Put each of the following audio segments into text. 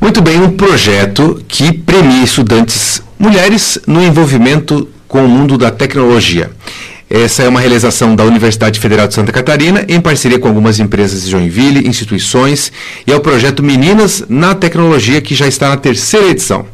Muito bem, um projeto que premia estudantes mulheres no envolvimento com o mundo da tecnologia. Essa é uma realização da Universidade Federal de Santa Catarina, em parceria com algumas empresas de Joinville, instituições, e é o projeto Meninas na Tecnologia, que já está na terceira edição.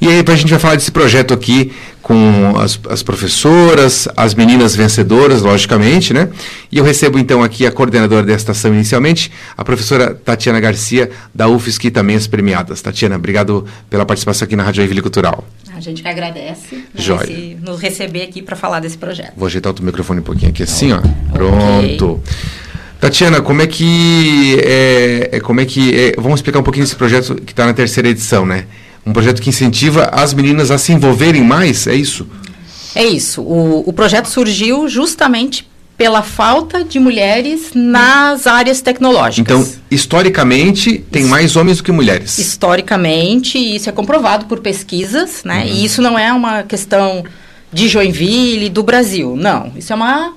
E aí a gente vai falar desse projeto aqui com as, as, professoras, as meninas vencedoras, logicamente, né? E eu recebo então aqui a coordenadora desta ação inicialmente, a professora Tatiana Garcia, da UFSC, e também as premiadas. Tatiana, obrigado pela participação aqui na Rádio Joinville Cultural. A gente que agradece né, Joia. nos receber aqui para falar desse projeto. Vou ajeitar o microfone um pouquinho aqui, assim, ó. Pronto. Okay. Tatiana, como é que é, é como é que é, vamos explicar um pouquinho desse projeto que está na terceira edição, né? Um projeto que incentiva as meninas a se envolverem mais, é isso? É isso. O, o projeto surgiu justamente pela falta de mulheres nas áreas tecnológicas. Então, historicamente, tem mais homens do que mulheres. Historicamente, isso é comprovado por pesquisas, né? Uhum. E isso não é uma questão de Joinville, do Brasil. Não, isso é uma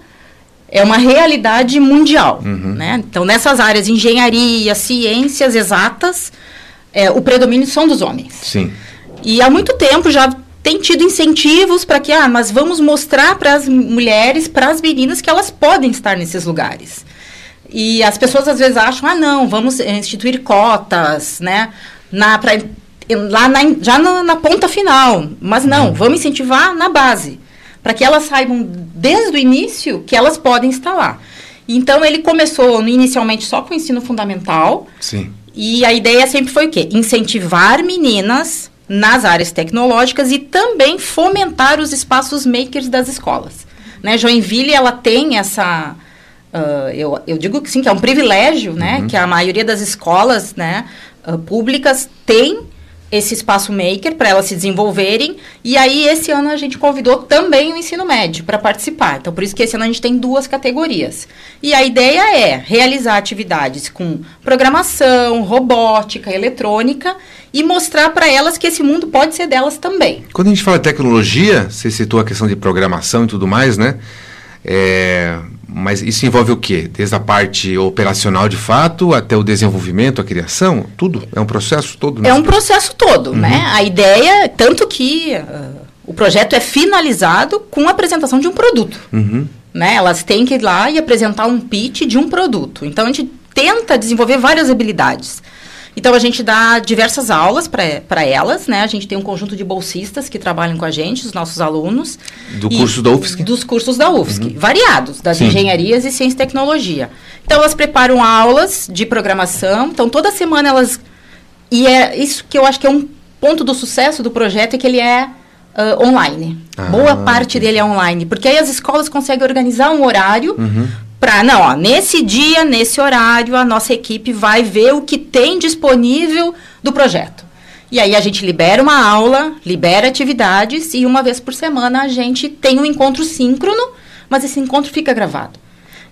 é uma realidade mundial, uhum. né? Então, nessas áreas engenharia, ciências exatas, é, o predomínio são dos homens. Sim. E há muito tempo já tem tido incentivos para que, ah, mas vamos mostrar para as mulheres, para as meninas, que elas podem estar nesses lugares. E as pessoas às vezes acham, ah, não, vamos instituir cotas, né, na, pra, lá na, já na, na, ponta final. Mas não, uhum. vamos incentivar na base, para que elas saibam desde o início que elas podem estar lá. Então ele começou inicialmente só com o ensino fundamental. Sim. E a ideia sempre foi o quê? Incentivar meninas nas áreas tecnológicas e também fomentar os espaços makers das escolas. Né? Joinville, ela tem essa... Uh, eu, eu digo que sim, que é um privilégio, né? Uhum. Que a maioria das escolas né, uh, públicas tem esse espaço maker para elas se desenvolverem. E aí, esse ano, a gente convidou também o ensino médio para participar. Então, por isso que esse ano a gente tem duas categorias. E a ideia é realizar atividades com programação, robótica, eletrônica e mostrar para elas que esse mundo pode ser delas também. Quando a gente fala de tecnologia, você citou a questão de programação e tudo mais, né? É, mas isso envolve o quê? Desde a parte operacional de fato até o desenvolvimento, a criação, tudo? É um processo todo? É um processo todo, uhum. né? A ideia, tanto que uh, o projeto é finalizado com a apresentação de um produto. Uhum. Né? Elas têm que ir lá e apresentar um pitch de um produto. Então a gente tenta desenvolver várias habilidades. Então, a gente dá diversas aulas para elas, né? A gente tem um conjunto de bolsistas que trabalham com a gente, os nossos alunos. Do curso da UFSC? Dos cursos da UFSC, uhum. variados, das Sim. engenharias e ciência e tecnologia. Então, elas preparam aulas de programação. Então, toda semana elas... E é isso que eu acho que é um ponto do sucesso do projeto, é que ele é uh, online. Ah, Boa parte dele é online, porque aí as escolas conseguem organizar um horário uhum para não, ó, nesse dia, nesse horário, a nossa equipe vai ver o que tem disponível do projeto. E aí a gente libera uma aula, libera atividades e uma vez por semana a gente tem um encontro síncrono, mas esse encontro fica gravado.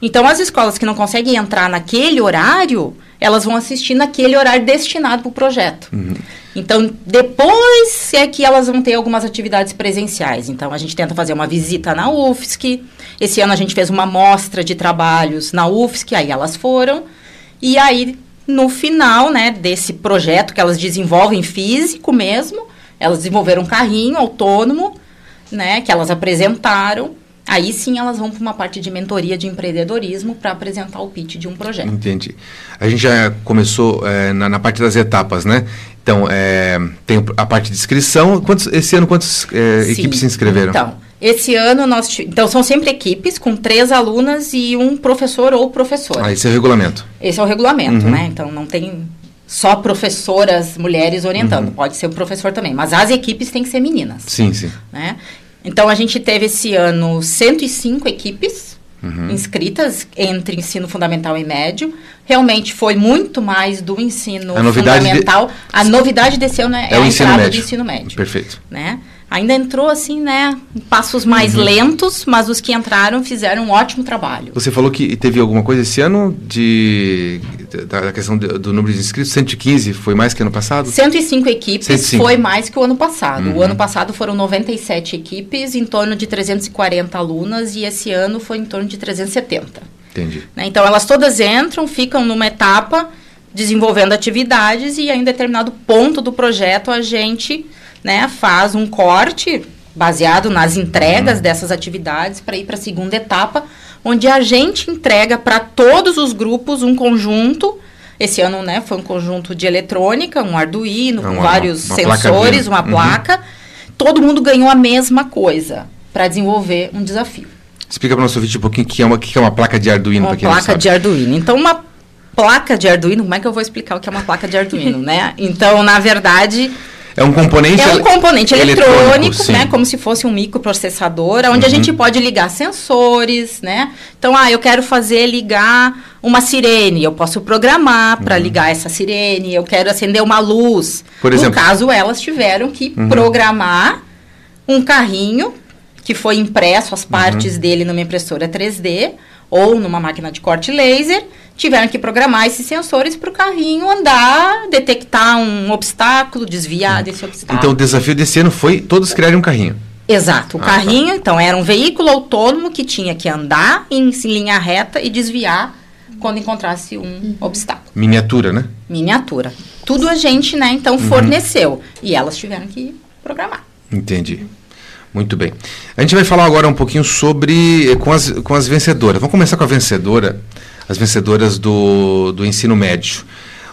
Então as escolas que não conseguem entrar naquele horário, elas vão assistir naquele horário destinado para o projeto. Uhum. Então, depois é que elas vão ter algumas atividades presenciais. Então, a gente tenta fazer uma visita na UFSC. Esse ano a gente fez uma mostra de trabalhos na UFSC, aí elas foram. E aí, no final né, desse projeto que elas desenvolvem físico mesmo, elas desenvolveram um carrinho autônomo, né, que elas apresentaram. Aí sim elas vão para uma parte de mentoria de empreendedorismo para apresentar o pitch de um projeto. Entendi. A gente já começou é, na, na, parte das etapas, né? Então, é, tem a parte de inscrição. Quantos, esse ano, quantas é, equipes se inscreveram? Então, esse ano nós. Então, são sempre equipes com três alunas e um professor ou professora. Ah, esse é o regulamento. Esse é o regulamento, uhum. né? Então, não tem só professoras mulheres orientando. Uhum. Pode ser o professor também. Mas as equipes têm que ser meninas. Sim, sim. Né? Então, a gente teve esse ano 105 equipes uhum. inscritas entre ensino fundamental e médio. Realmente foi muito mais do ensino a fundamental. De... A novidade desse ano é, é a entrada do ensino médio. Perfeito. Né? Ainda entrou assim, né, passos mais uhum. lentos, mas os que entraram fizeram um ótimo trabalho. Você falou que teve alguma coisa esse ano de da questão do, do número de inscritos, 115 foi mais que ano passado? 105 equipes 105. foi mais que o ano passado. Uhum. O ano passado foram 97 equipes, em torno de 340 alunas e esse ano foi em torno de 370. Entendi. Né? Então elas todas entram, ficam numa etapa desenvolvendo atividades e em determinado ponto do projeto a gente né, faz um corte baseado nas entregas uhum. dessas atividades para ir para a segunda etapa, onde a gente entrega para todos os grupos um conjunto. Esse ano, né, foi um conjunto de eletrônica, um Arduino, com vários uma sensores, uma uhum. placa. Todo mundo ganhou a mesma coisa para desenvolver um desafio. Explica para o nosso vídeo um pouquinho o que é uma, que é uma placa de Arduino. Uma placa de Arduino. Então, uma placa de Arduino, como é que eu vou explicar o que é uma placa de Arduino, né? Então, na verdade, é um componente, é um componente eletrônico, eletrônico né? Como se fosse um microprocessador, onde uhum. a gente pode ligar sensores, né? Então, ah, eu quero fazer ligar uma sirene, eu posso programar para uhum. ligar essa sirene, eu quero acender uma luz. Por exemplo, no caso, elas tiveram que uhum. programar um carrinho que foi impresso as partes uhum. dele numa impressora 3D ou numa máquina de corte laser tiveram que programar esses sensores para o carrinho andar, detectar um obstáculo, desviar uhum. desse obstáculo. Então o desafio desse ano foi todos criarem um carrinho. Exato. O ah, tá. carrinho, tá. então, era um veículo autônomo que tinha que andar em, em linha reta e desviar quando encontrasse um uhum. obstáculo. Miniatura, né? Miniatura. Tudo a gente, né, então, uhum. forneceu. E elas tiveram que programar. Entendi. Muito bem. A gente vai falar agora um pouquinho sobre com as, com as vencedoras. Vamos começar com a vencedora as vencedoras do, do ensino médio.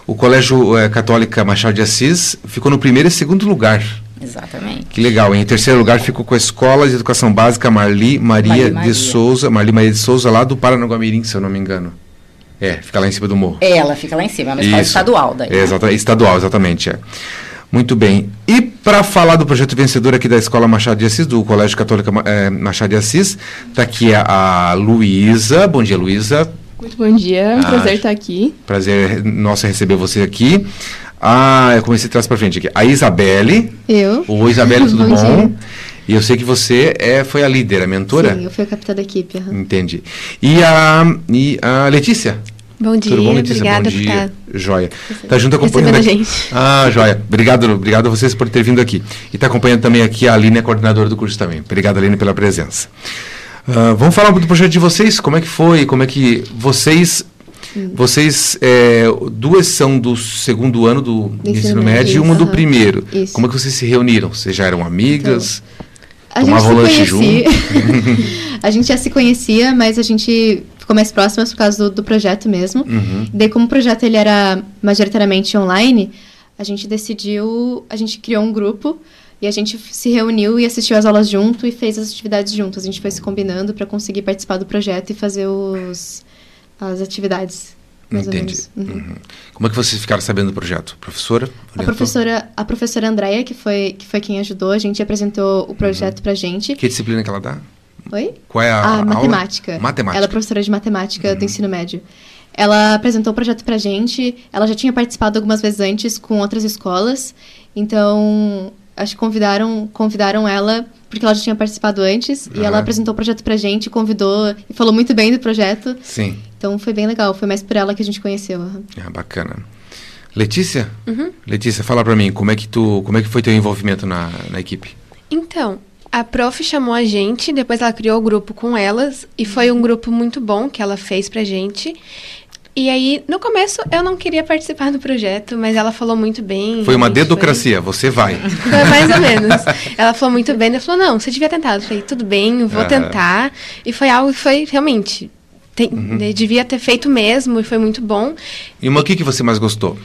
O Colégio é, Católica Machado de Assis ficou no primeiro e segundo lugar. Exatamente. Que legal. Em terceiro lugar ficou com a Escola de Educação Básica Marli Maria, Maria. de Souza, Marli Maria de Souza, lá do Paranaguamirim, se eu não me engano. É, fica lá em cima do morro. Ela fica lá em cima, é uma escola Isso. estadual daí. É, exata, estadual, exatamente. É. Muito bem. E para falar do projeto vencedor aqui da Escola Machado de Assis, do Colégio Católico é, Machado de Assis, está aqui a, a Luísa. Bom dia, Luísa. Muito bom dia, é um ah, prazer estar aqui. Prazer nosso receber você aqui. Ah, eu comecei a trazer para frente aqui. A Isabelle. Eu. Oi, Isabelle, tudo bom? bom? E eu sei que você é, foi a líder, a mentora? Sim, eu fui a capitã da equipe. Uhum. Entendi. E a, e a Letícia? Bom dia, Tudo bom, Letícia? obrigada bom dia. por estar... Joia. Está junto acompanhando aqui. gente. Ah, joia. Obrigado, obrigado a vocês por ter vindo aqui. E está acompanhando também aqui a Aline, a coordenadora do curso também. Obrigado, Aline, pela presença. Uh, vamos falar do projeto de vocês, como é que foi, como é que vocês hum. vocês, é, duas são do segundo ano do, do ensino, médio e uma do primeiro. Isso. Como é que vocês se reuniram? Vocês já eram amigas? Então, tomavam lanche junto? a gente já se conhecia, mas a gente ficou mais próximas por causa do, do projeto mesmo. Uhum. Daí, como o projeto ele era majoritariamente online, a gente decidiu, a gente criou um grupo e a gente se reuniu e assistiu as aulas junto e fez as atividades juntos. A gente foi se combinando para conseguir participar do projeto e fazer os, as atividades. Entendi. Uhum. Uhum. Como é que vocês ficaram sabendo do projeto? Professora? A professora, a professora Andréia, que foi, que foi quem ajudou, a gente apresentou o projeto uhum. pra gente. Que disciplina que ela dá? Oi? Qual é a, a, a matemática. Aula? Matemática. Ela é professora de matemática do uhum. ensino médio. Ela apresentou o projeto pra gente. Ela já tinha participado algumas vezes antes com outras escolas. Então, acho que convidaram, convidaram ela porque ela já tinha participado antes uhum. e ela apresentou o projeto pra gente, convidou e falou muito bem do projeto. Sim. Então foi bem legal, foi mais por ela que a gente conheceu. Ah, bacana. Letícia? Uhum. Letícia, fala pra mim, como é que tu, como é que foi teu envolvimento na, na equipe? Então, a prof chamou a gente, depois ela criou o grupo com elas e foi um grupo muito bom que ela fez pra gente. E aí, no começo, eu não queria participar do projeto, mas ela falou muito bem. Foi uma dedocracia, foi... você vai. Foi mais ou menos. Ela falou muito bem, ela falou, não, você devia tentar. Eu falei, tudo bem, vou tentar. E foi algo que foi realmente. Tem, uhum. Devia ter feito mesmo, e foi muito bom. E uma que, que você mais gostou?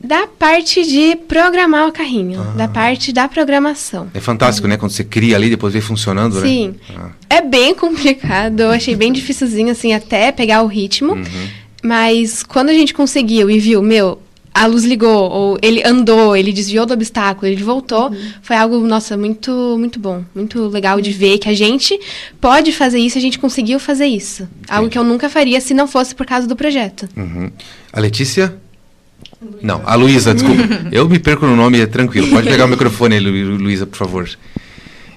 Da parte de programar o carrinho, ah. da parte da programação. É fantástico, uhum. né? Quando você cria ali, depois vê funcionando, Sim. né? Sim. Ah. É bem complicado, eu achei bem dificilzinho, assim, até pegar o ritmo. Uhum. Mas quando a gente conseguiu e viu, meu, a luz ligou, ou ele andou, ele desviou do obstáculo, ele voltou, uhum. foi algo, nossa, muito, muito bom, muito legal de ver que a gente pode fazer isso, a gente conseguiu fazer isso. Algo que eu nunca faria se não fosse por causa do projeto. Uhum. A Letícia? Não, a Luísa, desculpa. eu me perco no nome, é tranquilo. Pode pegar o microfone aí, Luísa, por favor.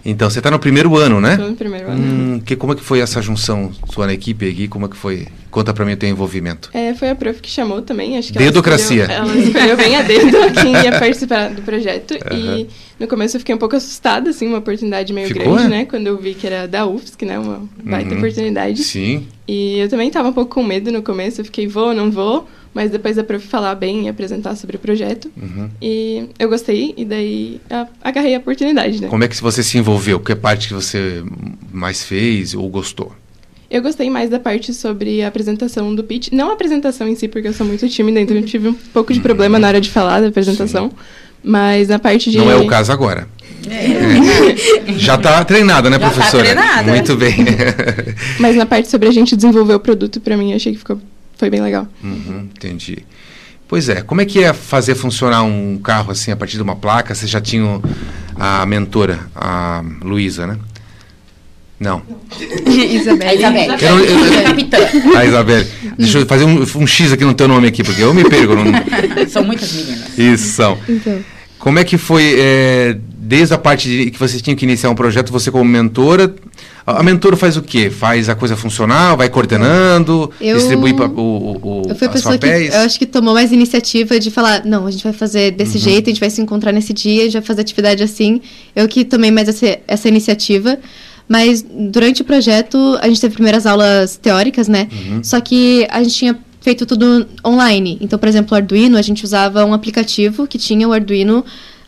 Então, você está no primeiro ano, né? Estou no primeiro ano. Hum, que, como é que foi essa junção sua na equipe aqui? Como é que foi? Conta para mim o teu envolvimento. É, foi a prof que chamou também, acho que Dedocracia. Ela escolheu, ela escolheu bem a dedo quem ia participar do projeto. Uhum. E no começo eu fiquei um pouco assustada, assim, uma oportunidade meio Ficou, grande, é? né? Quando eu vi que era da UFSC, né? Uma baita uhum. oportunidade. Sim. E eu também estava um pouco com medo no começo, eu fiquei, vou, não vou. mas depois a prof falar bem e apresentar sobre o projeto. Uhum. E eu gostei, e daí agarrei a oportunidade, né? Como é que você se envolveu? Que parte que você mais fez ou gostou? Eu gostei mais da parte sobre a apresentação do pitch. Não a apresentação em si, porque eu sou muito tímida, então eu tive um pouco de problema na hora de falar da apresentação. Sim. Mas a parte de. Não é o caso agora. É. Já está treinada, né, Já tá professora? Tá treinada. Muito bem. Mas na parte sobre a gente desenvolver o produto, para mim, achei que ficou, foi bem legal. Uhum, entendi. Pois é, como é que é fazer funcionar um carro assim a partir de uma placa? Você já tinha a mentora, a Luísa, né? Não. Isabel. A Isabel. Eu, eu, eu, Capitã. A Isabel. Deixa eu fazer um, um, X aqui no teu nome aqui, porque eu me perco. São muitas meninas. Isso, são. Então. Como é que foi, é, desde a parte de que você tinha que iniciar um projeto, você como mentora, a mentora faz o quê? Faz a coisa funcionar, vai coordenando, eu, distribui o, o, eu fui a pessoa papéis? que eu acho que tomou mais iniciativa de falar, não, a gente vai fazer desse uhum. jeito, a gente vai se encontrar nesse dia, a gente vai fazer atividade assim. Eu que tomei mais essa, essa iniciativa. Mas durante o projeto, a gente teve primeiras aulas teóricas, né? Uhum. Só que a gente tinha feito tudo online. Então, por exemplo, o Arduino, a gente usava um aplicativo que tinha o Arduino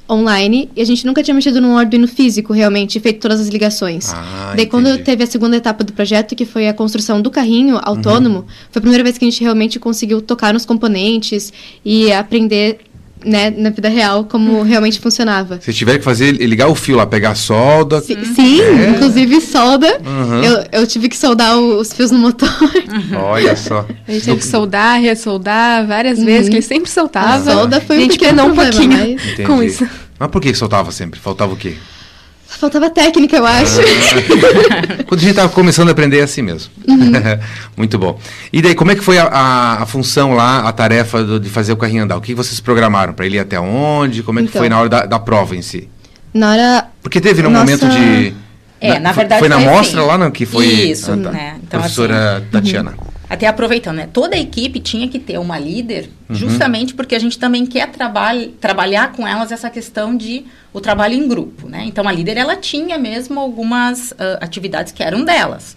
online e a gente nunca tinha mexido num Arduino físico realmente, feito todas as ligações. Ah, Daí entendi. quando teve a segunda etapa do projeto, que foi a construção do carrinho autônomo, uhum. foi a primeira vez que a gente realmente conseguiu tocar nos componentes e aprender né, na vida real, como realmente funcionava. Se tiver que fazer, ligar o fio lá, pegar solda. Sim, sim é. inclusive solda. Uhum. Eu, eu tive que soldar os fios no motor. Uhum. Olha só. A gente teve que soldar, ressoldar várias uhum. vezes, que ele sempre soltava. A solda foi a gente um um pouquinho mas... com isso. Mas por que soltava sempre? Faltava o quê? Faltava técnica, eu acho. Quando a gente estava começando a aprender é assim mesmo. Uhum. Muito bom. E daí, como é que foi a, a, a função lá, a tarefa do, de fazer o carrinho andar? O que vocês programaram? Para ele ir até onde? Como é que então, foi na hora da, da, prova em si? Na hora... Porque teve um nossa... momento de... É, na, na verdade foi, foi na mostra assim. lá, não? Que foi... Isso, ah, tá. né? Então, professora assim, Tatiana. Uhum até aproveitando, né? Toda a equipe tinha que ter uma líder, uhum. justamente porque a gente também quer traba trabalhar com elas essa questão de o trabalho em grupo, né? Então a líder ela tinha mesmo algumas uh, atividades que eram delas,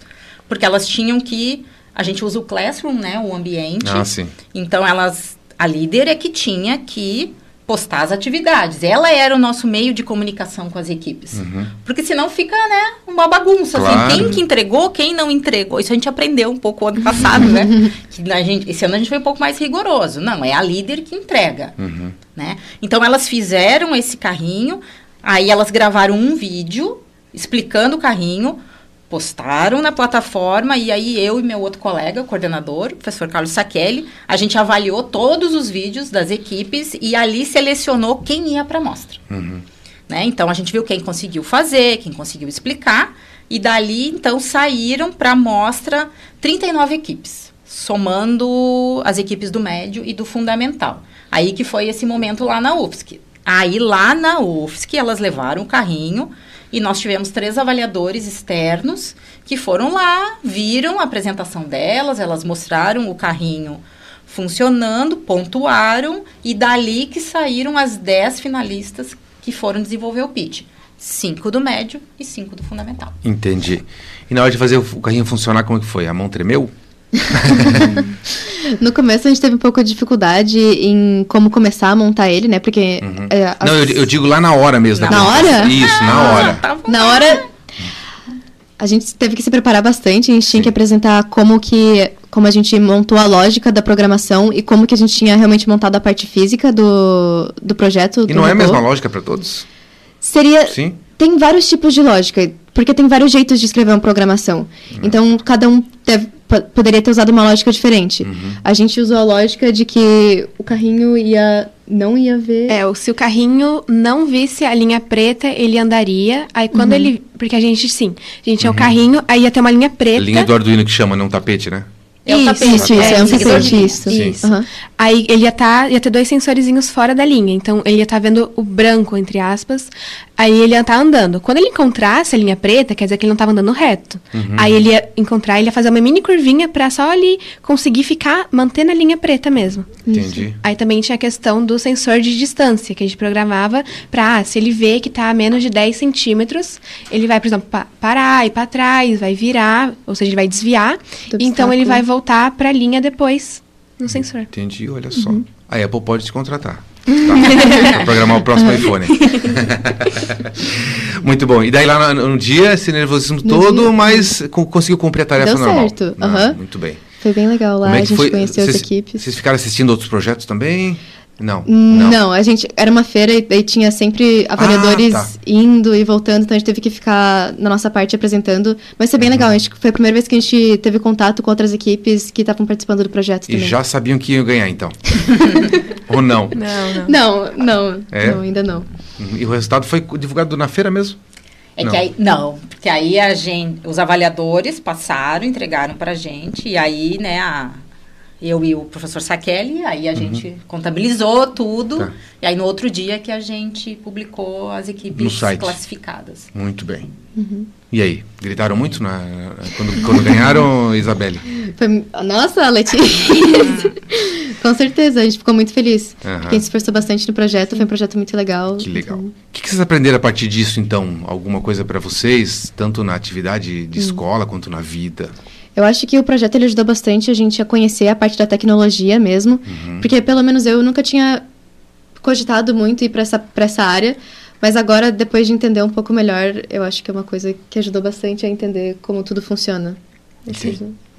porque elas tinham que a gente usa o classroom, né? O ambiente. Ah, sim. Então elas a líder é que tinha que postar as atividades. Ela era o nosso meio de comunicação com as equipes. Uhum. Porque senão fica, né, uma bagunça. Assim. Claro. Assim, quem que entregou, quem não entregou. Isso a gente aprendeu um pouco ano passado, né? Que a gente, esse ano a gente foi um pouco mais rigoroso. Não, é a líder que entrega. Uhum. Né? Então elas fizeram esse carrinho, aí elas gravaram um vídeo explicando o carrinho postaram na plataforma e aí eu e meu outro colega, coordenador, o professor Carlos Saquelli, a gente avaliou todos os vídeos das equipes e ali selecionou quem ia para a mostra. Uhum. Né? Então a gente viu quem conseguiu fazer, quem conseguiu explicar e dali então saíram para a mostra 39 equipes, somando as equipes do médio e do fundamental. Aí que foi esse momento lá na UFSC. Aí lá na UFSC elas levaram o carrinho e nós tivemos três avaliadores externos que foram lá, viram a apresentação delas, elas mostraram o carrinho funcionando, pontuaram e dali que saíram as dez finalistas que foram desenvolver o pitch. Cinco do médio e cinco do fundamental. Entendi. E na hora de fazer o carrinho funcionar, como é que foi? A mão tremeu? no começo a gente teve um pouco de dificuldade em como começar a montar ele, né? Porque. Uhum. É, as... Não, eu, eu, digo lá na hora mesmo. Na, na hora? Isso, na ah, hora. Tá na hora. A gente teve que se preparar bastante, a gente Sim. tinha que apresentar como que como a gente montou a lógica da programação e como que a gente tinha realmente montado a parte física do, do projeto. E do não é a mesma lógica para todos? Seria. Sim. Tem vários tipos de lógica, porque tem vários jeitos de escrever uma programação. Uhum. Então, cada um deve, poderia ter usado uma lógica diferente. Uhum. A gente usou a lógica de que o carrinho ia não ia ver. É, se o carrinho não visse a linha preta, ele andaria. Aí quando uhum. ele. Porque a gente, sim, a gente tinha o uhum. carrinho, aí ia ter uma linha preta. A linha do Arduino que chama, não tapete, né? É um tapete. Isso, isso, é, é um tapete, isso. isso. Uhum. Aí ele ia, tá, ia ter dois sensorizinhos fora da linha. Então, ele ia estar tá vendo o branco, entre aspas. Aí ele ia estar tá andando. Quando ele encontrasse a linha preta, quer dizer que ele não estava andando reto. Uhum. Aí ele ia encontrar, ele ia fazer uma mini curvinha para só ali conseguir ficar, mantendo a linha preta mesmo. Entendi. Isso. Aí também tinha a questão do sensor de distância, que a gente programava para, ah, se ele vê que está a menos de 10 centímetros, ele vai, por exemplo, pa parar, ir para trás, vai virar, ou seja, ele vai desviar. Do então, obstáculo. ele vai voltar para a linha depois no sensor. Entendi, olha só. Uhum. A Apple pode te contratar. Tá? pra programar o próximo iPhone. Muito bom. E daí lá no, no dia, esse nervosismo no todo, dia. mas conseguiu cumprir a tarefa Deu normal. certo. Uhum. muito bem. Foi bem legal lá, é a gente foi? conheceu Cês, as equipes. Vocês ficaram assistindo outros projetos também? Não, não. Não, a gente era uma feira e, e tinha sempre avaliadores ah, tá. indo e voltando, então a gente teve que ficar na nossa parte apresentando. Mas foi bem uhum. legal, a gente, foi a primeira vez que a gente teve contato com outras equipes que estavam participando do projeto e também. já sabiam que iam ganhar, então? Ou não? Não, não. Não, não, é? não, ainda não. Uhum. E o resultado foi divulgado na feira mesmo? É não. que aí, não, porque aí a gente, os avaliadores passaram, entregaram pra gente, e aí, né, a, eu e o professor Sakelli, aí a uhum. gente contabilizou tudo, tá. e aí no outro dia que a gente publicou as equipes classificadas. Muito bem. Uhum. E aí, gritaram muito na, quando, quando ganharam, Isabelle? Foi, nossa, Letícia! Com certeza, a gente ficou muito feliz. Uhum. Quem se esforçou bastante no projeto, foi um projeto muito legal. Que legal. Então... O que, que vocês aprenderam a partir disso, então? Alguma coisa para vocês, tanto na atividade de hum. escola quanto na vida? Eu acho que o projeto ele ajudou bastante a gente a conhecer a parte da tecnologia mesmo, uhum. porque pelo menos eu nunca tinha cogitado muito ir para essa, essa área, mas agora, depois de entender um pouco melhor, eu acho que é uma coisa que ajudou bastante a entender como tudo funciona.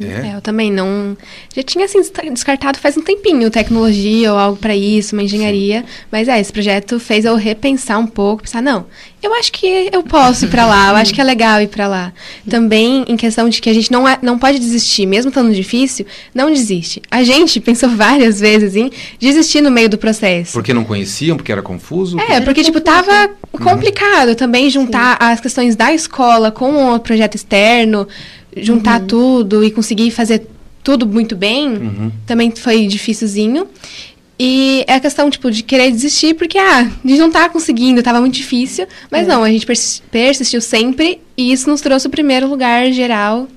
É? é? eu também não. Já tinha assim, descartado faz um tempinho tecnologia ou algo para isso, uma engenharia. Sim. Mas é, esse projeto fez eu repensar um pouco, pensar, não, eu acho que eu posso ir para lá, eu acho que é legal ir para lá. Também em questão de que a gente não, é, não pode desistir, mesmo estando difícil, não desiste. A gente pensou várias vezes em desistir no meio do processo. Porque não conheciam, porque era confuso? É, porque, tipo, tava uhum. complicado também juntar Sim. as questões da escola com o projeto externo juntar uhum. tudo e conseguir fazer tudo muito bem, uhum. também foi dificilzinho. E é a questão, tipo, de querer desistir, porque, ah, a gente não tá conseguindo, tava muito difícil. Mas é. não, a gente persistiu sempre e isso nos trouxe o primeiro lugar geral.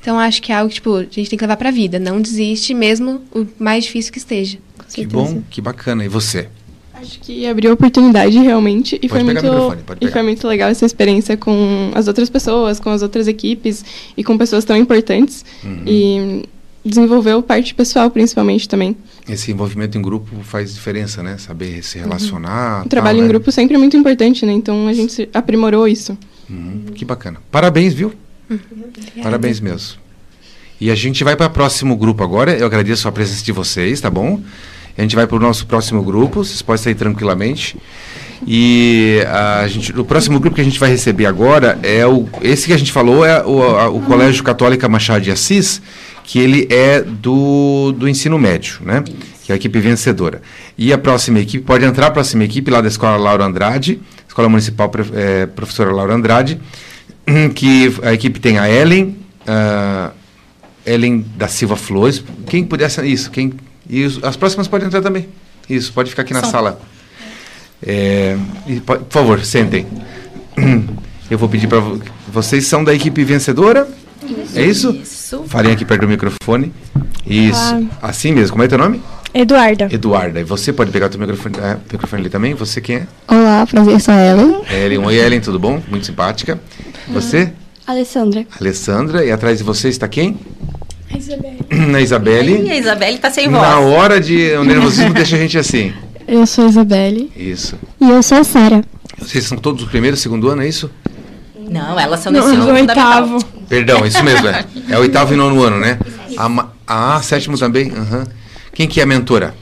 Então, acho que é algo que, tipo, a gente tem que levar pra vida. Não desiste, mesmo o mais difícil que esteja. Que bom, que bacana. E você? Acho que abriu oportunidade realmente e foi muito e foi muito legal essa experiência com as outras pessoas, com as outras equipes e com pessoas tão importantes uhum. e desenvolveu parte pessoal principalmente também. Esse envolvimento em grupo faz diferença, né? Saber se uhum. relacionar. Uhum. O trabalho tal, em né? grupo sempre é muito importante, né? Então a gente aprimorou isso. Uhum. Que bacana. Parabéns, viu? Uhum. Parabéns mesmo. E a gente vai para o próximo grupo agora. Eu agradeço a presença de vocês, tá bom? A gente vai para o nosso próximo grupo, vocês podem sair tranquilamente. E a gente, o próximo grupo que a gente vai receber agora é o. Esse que a gente falou é o, a, o Colégio Católica Machado de Assis, que ele é do, do ensino médio, né? Que é a equipe vencedora. E a próxima equipe, pode entrar a próxima equipe lá da Escola Laura Andrade, Escola Municipal é, Professora Laura Andrade, que a equipe tem a Ellen, a Ellen da Silva Flores. Quem pudesse. Isso, quem e os, as próximas podem entrar também. Isso, pode ficar aqui na São. sala. É, e, por favor, sentem. Eu vou pedir para vocês são da equipe vencedora? Isso. É isso? Isso. Falem aqui perto do microfone. Isso. Ah. Assim mesmo. Como é teu nome? Eduarda. Eduarda. E você pode pegar o teu microfone, é, microfone ali também? Você quem é? Olá, prazer, sou a Ellen. Ellen. Oi, Ellen, tudo bom? Muito simpática. Você? Alessandra. Alessandra. E atrás de você está quem? A Isabelle. A Isabelle. E a Isabelle tá sem voz. Na hora de. O nervosismo deixa a gente assim. Eu sou a Isabelle. Isso. E eu sou a Sara. Vocês são todos do primeiro e segundo ano, é isso? Não, elas são nesse ano oitavo. Perdão, isso mesmo, é. É oitavo e nono ano, né? A, a sétimo também? Uhum. Quem que é a mentora?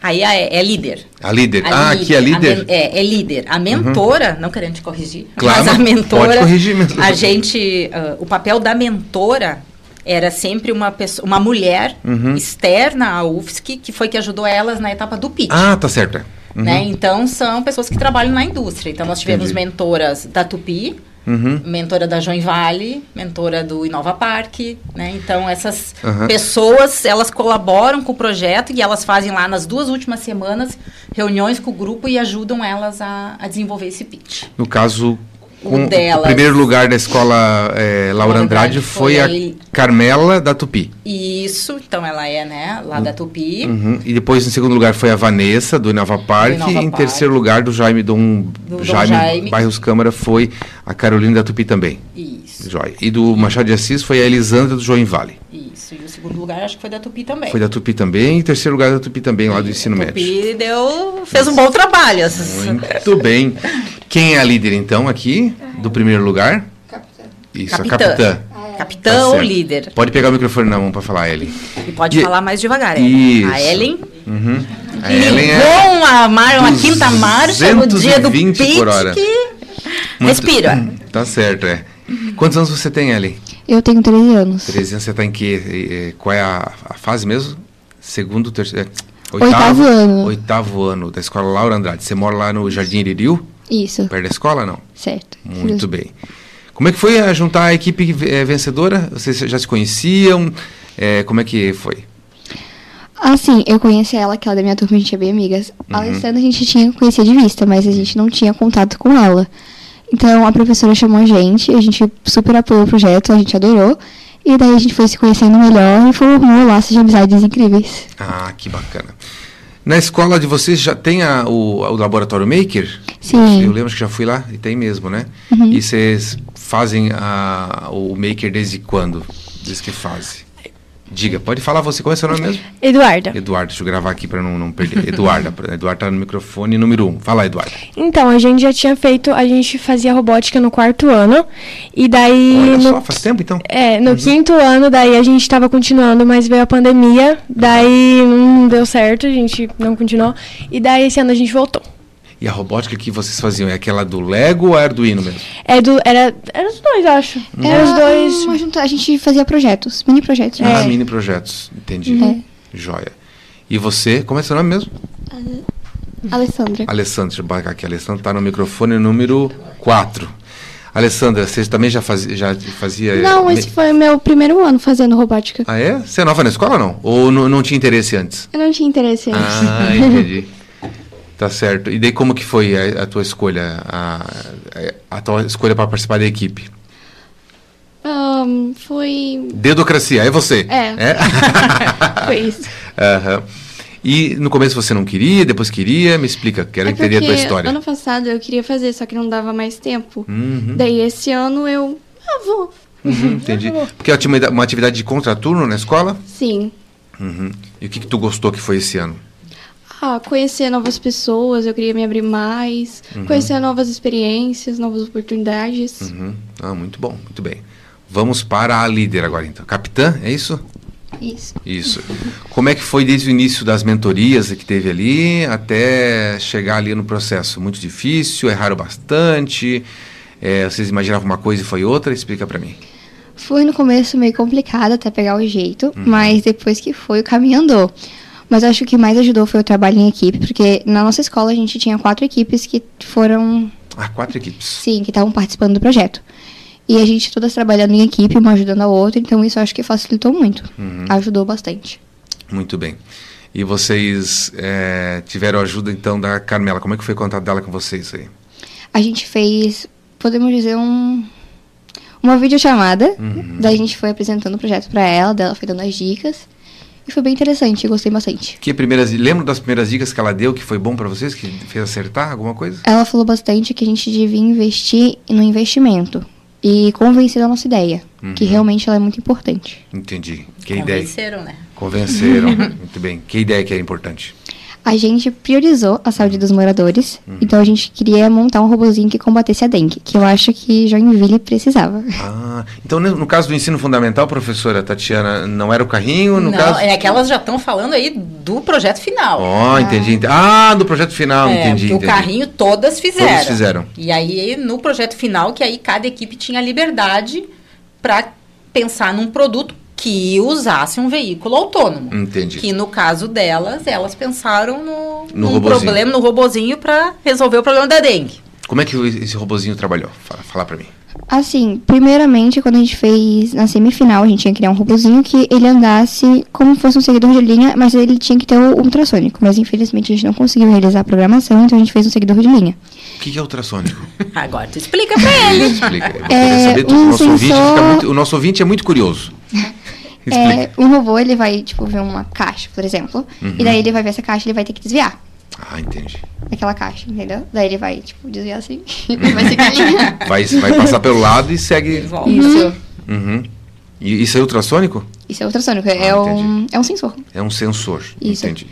Aí é, é líder. A líder. A ah, líder, aqui é líder? é, é líder. A mentora, uhum. não querendo te corrigir, claro, mas a mentora. Pode corrigir mesmo. A gente. Uh, o papel da mentora era sempre uma pessoa, uma mulher uhum. externa à UFSC que foi que ajudou elas na etapa do pitch. Ah, tá certo. Uhum. Né? Então são pessoas que trabalham na indústria. Então nós tivemos Entendi. mentoras da Tupi, Uhum. mentora da Join Vale, mentora do Inova Park, né? Então essas uhum. pessoas, elas colaboram com o projeto e elas fazem lá nas duas últimas semanas reuniões com o grupo e ajudam elas a, a desenvolver esse pitch. No caso, com o, delas, o primeiro lugar da escola é, Laura Andrade, foi, foi a Carmela da Tupi. Isso, então ela é, né, lá da Tupi. Uhum. E depois, em segundo lugar, foi a Vanessa, do Inova Park. e em terceiro lugar, do Jaime Dom, do Jaime, Dom Jaime Bairros Câmara, foi a Carolina da Tupi também. Isso. Joia. E do Machado de Assis foi a Elisandra do João Vale. Isso. E o segundo lugar, acho que foi da Tupi também. Foi da Tupi também. E terceiro lugar da Tupi também, lá do ensino médio. Tupi deu, fez um bom trabalho. Muito bem. Quem é a líder, então, aqui, do primeiro lugar? Capitã. Isso, capitã. a capitã. Capitã tá ou líder. Pode pegar o microfone na mão para falar, Ellen. E pode e... falar mais devagar, Ellen. Isso. A Ellen. Uhum. A Ellen é. Com a, mar, uma quinta marcha no dia do pitch por hora. Muito... Respira. Tá certo, é. Quantos anos você tem, Ellen? Eu tenho 13 anos. 13 anos, você está em que? Qual é a, a, fase mesmo? Segundo, terceiro. É, oitavo, oitavo ano. Oitavo ano da escola Laura Andrade. Você mora lá no Jardim Iririu? Isso. Perto da escola, não? Certo. Muito bem. Como é que foi a juntar a equipe é, vencedora? Vocês já se conheciam? É, como é que foi? Ah, sim, eu conheci ela, que ela é da minha turma, a gente é bem amigas. Uhum. A Alessandra a gente tinha conhecido de vista, mas a gente não tinha contato com ela. Então a professora chamou a gente, a gente super apoiou o projeto, a gente adorou. E daí a gente foi se conhecendo melhor e formou laços de amizades incríveis. Ah, que bacana. Na escola de vocês já tem a, o, o laboratório Maker? Sim. Eu lembro que já fui lá e tem mesmo, né? Uhum. E vocês fazem a, o Maker desde quando? Desde que fase? Diga, pode falar você, qual é o seu nome mesmo? Eduarda. Eduardo, deixa eu gravar aqui para não, não perder. Eduarda, Eduardo tá no microfone número um. Fala, Eduardo. Então, a gente já tinha feito, a gente fazia robótica no quarto ano, e daí... Olha no, só, faz tempo então? É, no uhum. quinto ano, daí a gente estava continuando, mas veio a pandemia, daí não deu certo, a gente não continuou, e daí esse ano a gente voltou. E a robótica que vocês faziam é aquela do Lego ou é Arduino mesmo? É do, era, era os dois, acho. Hum. Era os dois. Uma a gente fazia projetos, mini projetos. Ah, é. mini projetos, entendi. É. Joia. E você, como é seu nome mesmo? Uh, Alessandra. Alessandra, deixa eu marcar aqui. Alessandra está no microfone número 4. Alessandra, você também já fazia, já fazia... Não, esse foi o meu primeiro ano fazendo robótica. Ah, é? Você é nova na escola ou não? Ou não tinha interesse antes? Eu não tinha interesse antes. Ah, entendi. Tá certo. E daí como que foi a, a tua escolha, a, a tua escolha para participar da equipe? Um, foi... Dedocracia, é você? É. é? foi isso. Uhum. E no começo você não queria, depois queria? Me explica, quero é entender a tua história. ano passado eu queria fazer, só que não dava mais tempo. Uhum. Daí esse ano eu... Ah, vou. Uhum, entendi. Porque tinha uma, uma atividade de contraturno na escola? Sim. Uhum. E o que, que tu gostou que foi esse ano? Ah, conhecer novas pessoas, eu queria me abrir mais, uhum. conhecer novas experiências, novas oportunidades. Uhum. Ah, muito bom, muito bem. Vamos para a líder agora, então. Capitã, é isso? Isso. Isso. Como é que foi desde o início das mentorias que teve ali até chegar ali no processo? Muito difícil, erraram bastante? É, vocês imaginavam uma coisa e foi outra? Explica para mim. Foi no começo meio complicado até pegar o jeito, uhum. mas depois que foi, o caminho andou. Mas acho que o que mais ajudou foi o trabalho em equipe, porque na nossa escola a gente tinha quatro equipes que foram. Ah, quatro equipes? Sim, que estavam participando do projeto. E a gente todas trabalhando em equipe, uma ajudando a outra, então isso acho que facilitou muito. Uhum. Ajudou bastante. Muito bem. E vocês é, tiveram ajuda então da Carmela. Como é que foi o contato dela com vocês aí? A gente fez, podemos dizer, um, uma videochamada. Uhum. Daí a gente foi apresentando o projeto para ela, dela foi dando as dicas. E foi bem interessante, gostei bastante. Que primeiras, lembra das primeiras dicas que ela deu que foi bom para vocês, que fez acertar alguma coisa? Ela falou bastante que a gente devia investir no investimento e convencer da nossa ideia, uhum. que realmente ela é muito importante. Entendi. Que Convenceram, ideia? né? Convenceram, muito bem. Que ideia que é importante? A gente priorizou a saúde dos moradores. Uhum. Então a gente queria montar um robozinho que combatesse a dengue, que eu acho que Joinville precisava. Ah, então no, caso do ensino fundamental, professora Tatiana, não era o carrinho? No não, caso... é que elas já estão falando aí do projeto final. Ó, oh, ah. entendi, entendi. Ah, do projeto final, é, entendi. o carrinho todas fizeram. Todas fizeram. E aí no projeto final, que aí cada equipe tinha liberdade para pensar num produto que usasse um veículo autônomo. Entendi. Que no caso delas, elas pensaram no, no problema, no robozinho para resolver o problema da dengue. Como é que esse robozinho trabalhou? Fala, fala para mim. Assim, primeiramente, quando a gente fez na semifinal, a gente tinha que criar um robozinho que ele andasse como fosse um seguidor de linha, mas ele tinha que ter o ultrassônico. Mas infelizmente a gente não conseguiu realizar a programação, então a gente fez um seguidor de linha. O que, que é ultrassônico? Agora tu explica pra ele. explica. É, saber, um o, nosso sensor... muito, o nosso ouvinte é muito curioso. É, um robô, ele vai, tipo, ver uma caixa, por exemplo, uhum. e daí ele vai ver essa caixa, ele vai ter que desviar. Ah, entendi. Daquela caixa, entendeu? Daí ele vai, tipo, desviar assim e vai seguir. vai, vai passar pelo lado e segue. Isso. Uhum. E isso é ultrassônico? Isso é ultrassônico, é ah, é, um, é um sensor. É um sensor, isso. entendi.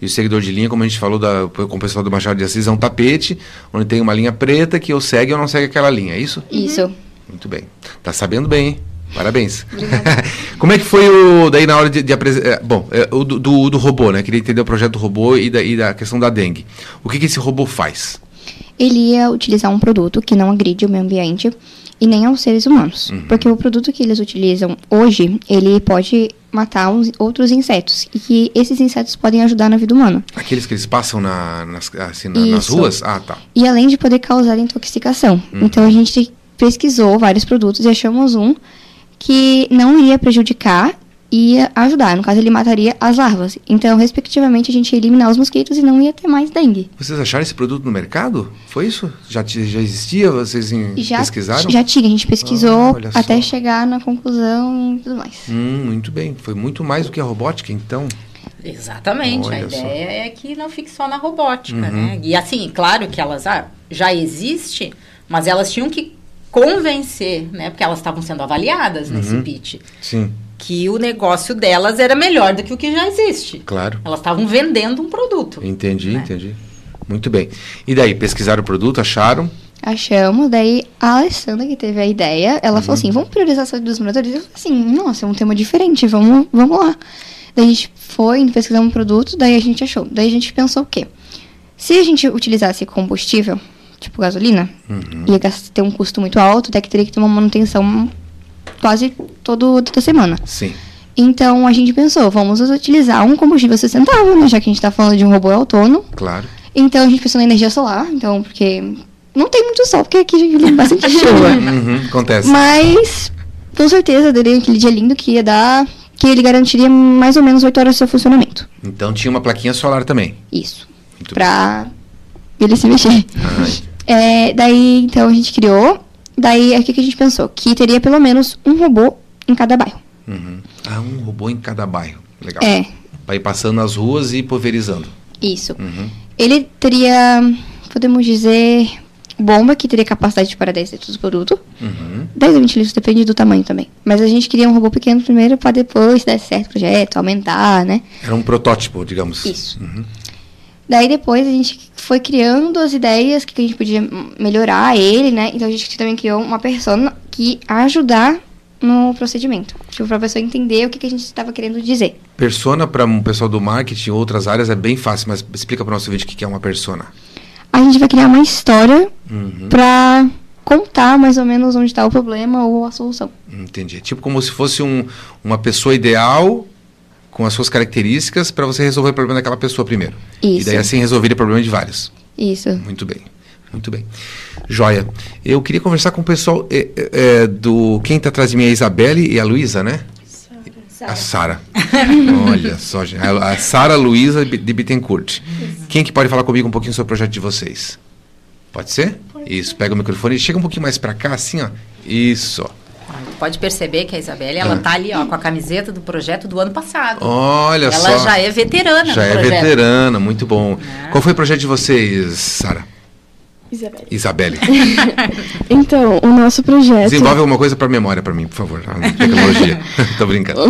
E o seguidor de linha, como a gente falou da, com o pessoal do Machado de Assis, é um tapete onde tem uma linha preta que eu segue ou não segue aquela linha, é isso? Isso. Muito bem. Tá sabendo bem, hein? Parabéns. Como é que foi o daí na hora de, de apresentar? É, bom, é, o do, do, do, robô, né? Queria entender o projeto do robô e da, e da questão da dengue. O que, que esse robô faz? Ele ia utilizar um produto que não agride o meio ambiente e nem aos seres humanos. Uhum. Porque o produto que eles utilizam hoje, ele pode matar uns, outros insetos. E que esses insetos podem ajudar na vida humana. Aqueles que eles passam na, nas, assim, na, nas ruas? Ah, tá. E além de poder causar intoxicação. Uhum. Então a gente pesquisou vários produtos e achamos um que não ia prejudicar ia ajudar. No caso, ele mataria as larvas. Então, respectivamente, a gente ia eliminar os mosquitos e não ia ter mais dengue. Vocês acharam esse produto no mercado? Foi isso? Já, já existia? Vocês já, pesquisaram? Já tinha. A gente pesquisou ah, até chegar na conclusão e tudo mais. Hum, muito bem. Foi muito mais do que a robótica, então. Exatamente. Olha a ideia só. é que não fique só na robótica, uhum. né? E assim, claro que elas ah, já existe, mas elas tinham que convencer, né? Porque elas estavam sendo avaliadas uhum. nesse pitch. Sim. Que o negócio delas era melhor do que o que já existe. Claro. Elas estavam vendendo um produto. Entendi, né? entendi. Muito bem. E daí, pesquisaram o produto, acharam? Achamos, daí a Alessandra que teve a ideia, ela uhum. falou assim, vamos priorizar a saúde dos moradores? Eu falei assim, nossa, é um tema diferente, vamos, vamos lá. Daí a gente foi, pesquisamos um produto, daí a gente achou. Daí a gente pensou o quê? Se a gente utilizasse combustível, tipo gasolina, uhum. ia ter um custo muito alto, até que teria que ter uma manutenção quase todo, toda semana. Sim. Então a gente pensou, vamos utilizar um combustível sustentável, né? Já que a gente está falando de um robô autônomo. Claro. Então a gente pensou na energia solar, então, porque não tem muito sol, porque aqui a gente tem bastante chuva. Uhum, acontece. Mas, com certeza, daria aquele dia lindo que ia dar. Que ele garantiria mais ou menos 8 horas do seu funcionamento. Então tinha uma plaquinha solar também. Isso. Muito pra bem ele se mexer. É, daí, então, a gente criou. Daí, o que, que a gente pensou? Que teria pelo menos um robô em cada bairro. Uhum. Ah, um robô em cada bairro. Legal. É. Para ir passando nas ruas e pulverizando. Isso. Uhum. Ele teria, podemos dizer, bomba, que teria capacidade para 10 litros por produto. Uhum. 10 ou 20 litros, depende do tamanho também. Mas a gente queria um robô pequeno primeiro para depois, der certo o projeto, aumentar, né? Era um protótipo, digamos. Isso. Uhum. Daí depois a gente foi criando as ideias que a gente podia melhorar ele, né? Então a gente também criou uma persona que ajudar no procedimento. Tipo, para a pessoa entender o que, que a gente estava querendo dizer. Persona para um pessoal do marketing ou outras áreas é bem fácil, mas explica para o nosso vídeo o que é uma persona. A gente vai criar uma história uhum. para contar mais ou menos onde está o problema ou a solução. Entendi. Tipo como se fosse um, uma pessoa ideal com as suas características para você resolver o problema daquela pessoa primeiro. Isso. E daí assim resolver o problema de vários. Isso. Muito bem. Muito bem. Joia. Eu queria conversar com o pessoal é, é, do. Quem está atrás de mim é a Isabelle e a Luísa, né? Sarah. A Sara. Olha só, gente. A Sara Luísa de Bittencourt. Quem que pode falar comigo um pouquinho sobre o projeto de vocês? Pode ser? Pode Isso, ser. pega o microfone e chega um pouquinho mais para cá, assim, ó. Isso pode perceber que a Isabelle, ela está ali, ó, com a camiseta do projeto do ano passado. Olha ela só. Ela já é veterana Já é projeto. veterana, muito bom. É. Qual foi o projeto de vocês, Sara? Isabelle. Isabelle. então, o nosso projeto. Desenvolve alguma coisa para memória para mim, por favor. Tecnologia. Tô brincando.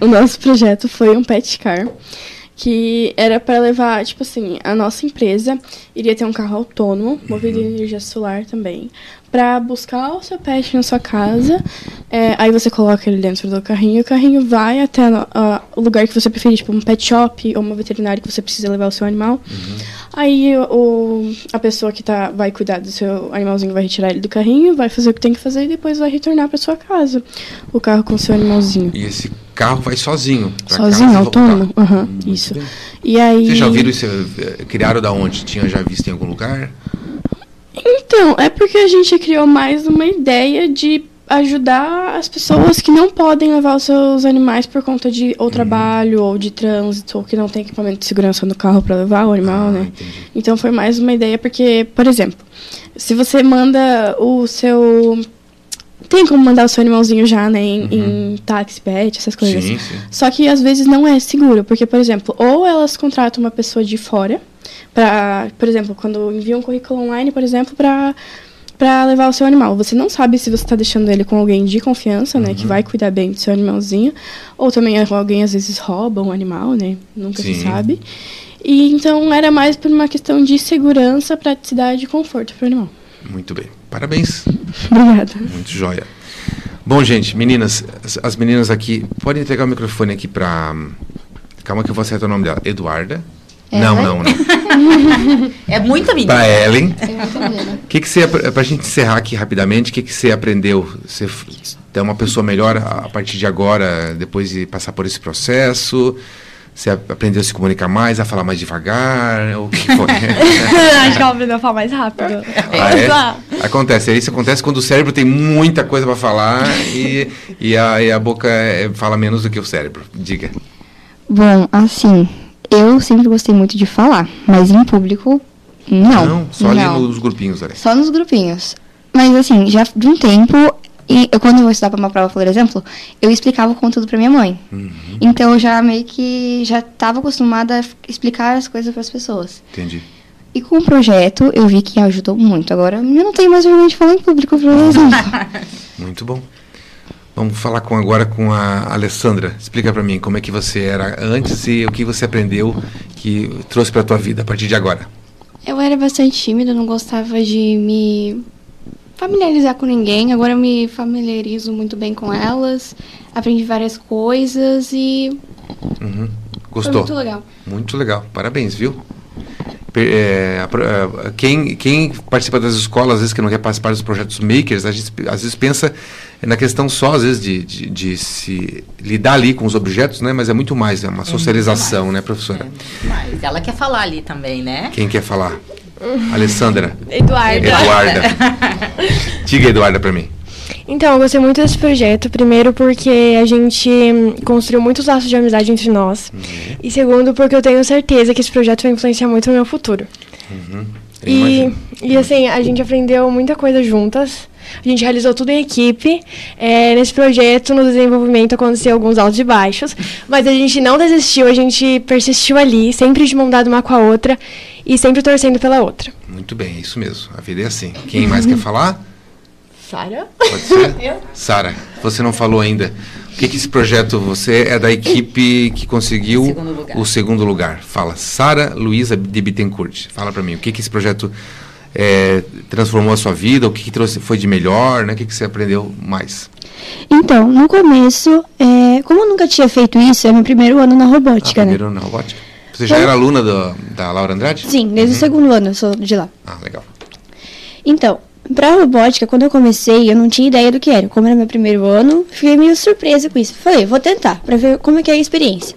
o nosso projeto foi um pet car que era para levar, tipo assim, a nossa empresa iria ter um carro autônomo, movido uhum. energia solar também, para buscar o seu pet na sua casa. É, aí você coloca ele dentro do carrinho e o carrinho vai até o lugar que você preferir, tipo um pet shop ou uma veterinária que você precisa levar o seu animal. Uhum. Aí o, a pessoa que tá, vai cuidar do seu animalzinho vai retirar ele do carrinho, vai fazer o que tem que fazer e depois vai retornar para sua casa. O carro com o seu animalzinho. E esse carro vai sozinho? Sozinho, autônomo? Uhum, hum, isso. E aí... Vocês já viram isso? Eh, criaram da onde? Tinha já visto em algum lugar? Então, é porque a gente criou mais uma ideia de ajudar as pessoas que não podem levar os seus animais por conta de ou uhum. trabalho ou de trânsito ou que não tem equipamento de segurança no carro para levar o animal, ah, né? Entendi. Então foi mais uma ideia porque, por exemplo, se você manda o seu tem como mandar o seu animalzinho já, né, em, uhum. em táxi, pet, essas coisas. Sim, sim. Só que às vezes não é seguro, porque, por exemplo, ou elas contratam uma pessoa de fora, para, por exemplo, quando enviam um currículo online, por exemplo, para para levar o seu animal. Você não sabe se você está deixando ele com alguém de confiança, né, uhum. que vai cuidar bem do seu animalzinho, ou também alguém às vezes rouba um animal, né, nunca Sim. se sabe. E então era mais por uma questão de segurança, praticidade e conforto para o animal. Muito bem. Parabéns. Obrigada. Muito joia. Bom, gente, meninas, as meninas aqui, podem entregar o microfone aqui para Calma que eu vou acertar o nome dela. Eduarda. Não, não, não. é muita menina. Para Ellen. O que, que você, para a gente encerrar aqui rapidamente, o que, que você aprendeu? Você é uma pessoa melhor a partir de agora, depois de passar por esse processo? Você aprendeu a se comunicar mais, a falar mais devagar? O que foi? Acho que ela aprendeu a falar mais rápido. Ah, é? Acontece. Isso acontece quando o cérebro tem muita coisa para falar e, e, a, e a boca é, fala menos do que o cérebro. Diga. Bom, assim, eu sempre gostei muito de falar, mas em público, não. Não, só não. ali nos grupinhos. Ali. Só nos grupinhos. Mas assim, já de um tempo, eu, quando eu vou estudar para uma prova, por exemplo, eu explicava o conteúdo para minha mãe. Uhum. Então eu já meio que já estava acostumada a explicar as coisas para as pessoas. Entendi. E com o projeto, eu vi que ajudou muito. Agora, eu não tenho mais vergonha de falar em público, por exemplo. muito bom. Vamos falar com, agora com a Alessandra. Explica para mim como é que você era antes e o que você aprendeu que trouxe para a tua vida a partir de agora. Eu era bastante tímida, não gostava de me familiarizar com ninguém. Agora eu me familiarizo muito bem com elas. Aprendi várias coisas e. Uhum. Gostou? Foi muito legal. Muito legal. Parabéns, viu? É, quem, quem participa das escolas, às vezes que não quer participar dos projetos makers, a gente às vezes pensa na questão só, às vezes, de, de, de se lidar ali com os objetos, né? Mas é muito mais, é uma é socialização, é né, professora? É mais. Ela quer falar ali também, né? Quem quer falar? Alessandra. Eduarda. Eduarda. Diga, Eduarda, para mim. Então, eu gostei muito desse projeto. Primeiro, porque a gente construiu muitos laços de amizade entre nós. Uhum. E segundo, porque eu tenho certeza que esse projeto vai influenciar muito no meu futuro. Uhum. E, e assim, a gente aprendeu muita coisa juntas. A gente realizou tudo em equipe. É, nesse projeto, no desenvolvimento, aconteceu alguns altos e baixos. Mas a gente não desistiu, a gente persistiu ali, sempre de mão dada uma com a outra e sempre torcendo pela outra. Muito bem, é isso mesmo. A vida é assim. Quem mais quer falar? Sara? Pode ser? Sara, você não falou ainda. O que, que esse projeto, você é da equipe que conseguiu segundo o segundo lugar. Fala, Sara Luísa de Bittencourt. Fala para mim, o que, que esse projeto é, transformou a sua vida? O que, que trouxe, foi de melhor? Né? O que, que você aprendeu mais? Então, no começo, é, como eu nunca tinha feito isso, é meu primeiro ano na robótica, ah, primeiro né? ano na robótica. Você já era aluna do, da Laura Andrade? Sim, desde uhum. o segundo ano eu sou de lá. Ah, legal. Então, Pra robótica, quando eu comecei, eu não tinha ideia do que era. Como era meu primeiro ano, fiquei meio surpresa com isso. Falei, vou tentar, pra ver como é que é a experiência.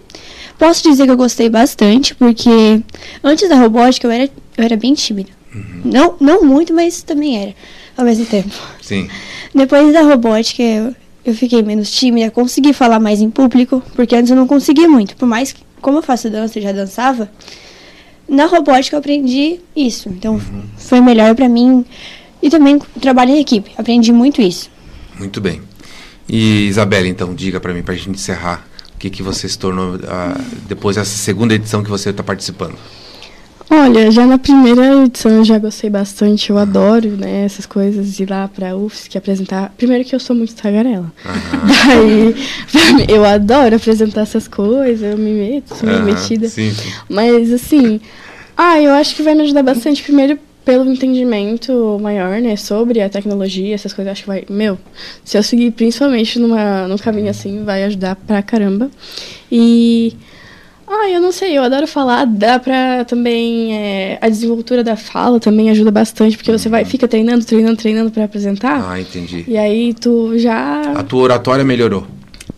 Posso dizer que eu gostei bastante, porque antes da robótica eu era, eu era bem tímida. Uhum. Não, não muito, mas também era, ao mesmo tempo. Sim. Depois da robótica, eu, eu fiquei menos tímida, consegui falar mais em público, porque antes eu não conseguia muito. Por mais que, como eu faço dança e já dançava, na robótica eu aprendi isso. Então, uhum. foi melhor para mim e também trabalho em equipe. Aprendi muito isso. Muito bem. E Isabela, então, diga para mim, para a gente encerrar, o que, que você se tornou uh, depois dessa segunda edição que você está participando? Olha, já na primeira edição eu já gostei bastante, eu adoro, né, essas coisas, ir lá pra UFSC apresentar. Primeiro que eu sou muito tagarela. Daí, eu adoro apresentar essas coisas, eu me meto, sou uhum. metida. Sim, sim. Mas assim, ah, eu acho que vai me ajudar bastante primeiro pelo entendimento maior, né, sobre a tecnologia, essas coisas, acho que vai, meu, se eu seguir principalmente numa, num caminho assim, vai ajudar pra caramba. E, ah, eu não sei, eu adoro falar, dá pra também, é, a desenvoltura da fala também ajuda bastante, porque você vai, fica treinando, treinando, treinando para apresentar. Ah, entendi. E aí tu já... A tua oratória melhorou.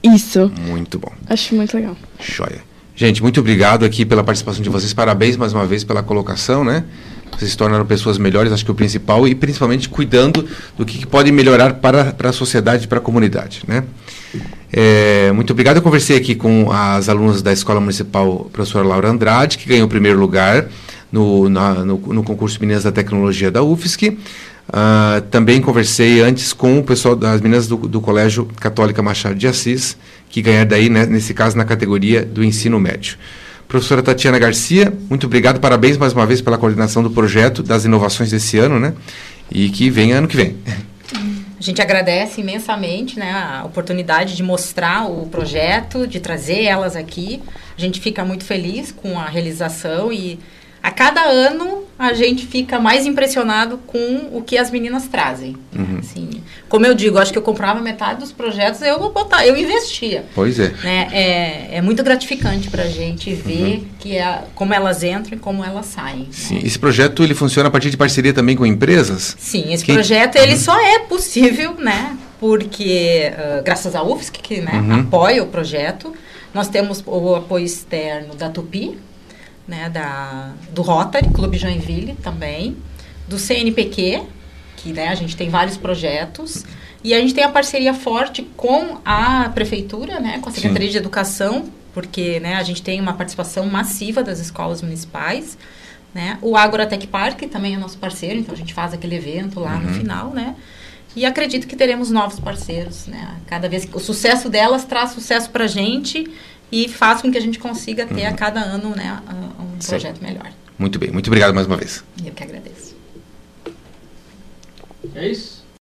Isso. Muito bom. Acho muito legal. Joia. Gente, muito obrigado aqui pela participação de vocês. Parabéns mais uma vez pela colocação, né? Que se tornaram pessoas melhores, acho que é o principal, e principalmente cuidando do que, que pode melhorar para, para a sociedade para a comunidade. Né? É, muito obrigado. Eu conversei aqui com as alunas da Escola Municipal Professora Laura Andrade, que ganhou o primeiro lugar no, na, no, no concurso Meninas da Tecnologia da UFSC. Uh, também conversei antes com o pessoal das meninas do, do Colégio Católica Machado de Assis, que ganharam daí, né, nesse caso, na categoria do ensino médio. Professora Tatiana Garcia, muito obrigado, parabéns mais uma vez pela coordenação do projeto, das inovações desse ano, né? E que venha ano que vem. A gente agradece imensamente né, a oportunidade de mostrar o projeto, de trazer elas aqui. A gente fica muito feliz com a realização e a cada ano a gente fica mais impressionado com o que as meninas trazem. Uhum. Assim, como eu digo, acho que eu comprava metade dos projetos, eu vou botar, eu investia. Pois é. Né? É, é muito gratificante para a gente ver uhum. que é, como elas entram e como elas saem. Sim. Né? Esse projeto ele funciona a partir de parceria também com empresas? Sim, esse Quem... projeto ele uhum. só é possível, né? Porque uh, graças à UFSC que né, uhum. apoia o projeto, nós temos o apoio externo da Tupi, né, da, do Rotary, Clube Joinville também, do CNPq, que né, a gente tem vários projetos, e a gente tem a parceria forte com a prefeitura, né, com a Secretaria Sim. de Educação, porque né, a gente tem uma participação massiva das escolas municipais, né, o Agrotech Park também é nosso parceiro, então a gente faz aquele evento lá uhum. no final, né, e acredito que teremos novos parceiros, né, cada vez que o sucesso delas traz sucesso para a gente, e faz com que a gente consiga ter uhum. a cada ano né, um Sim. projeto melhor. Muito bem, muito obrigado mais uma vez. Eu que agradeço. É isso?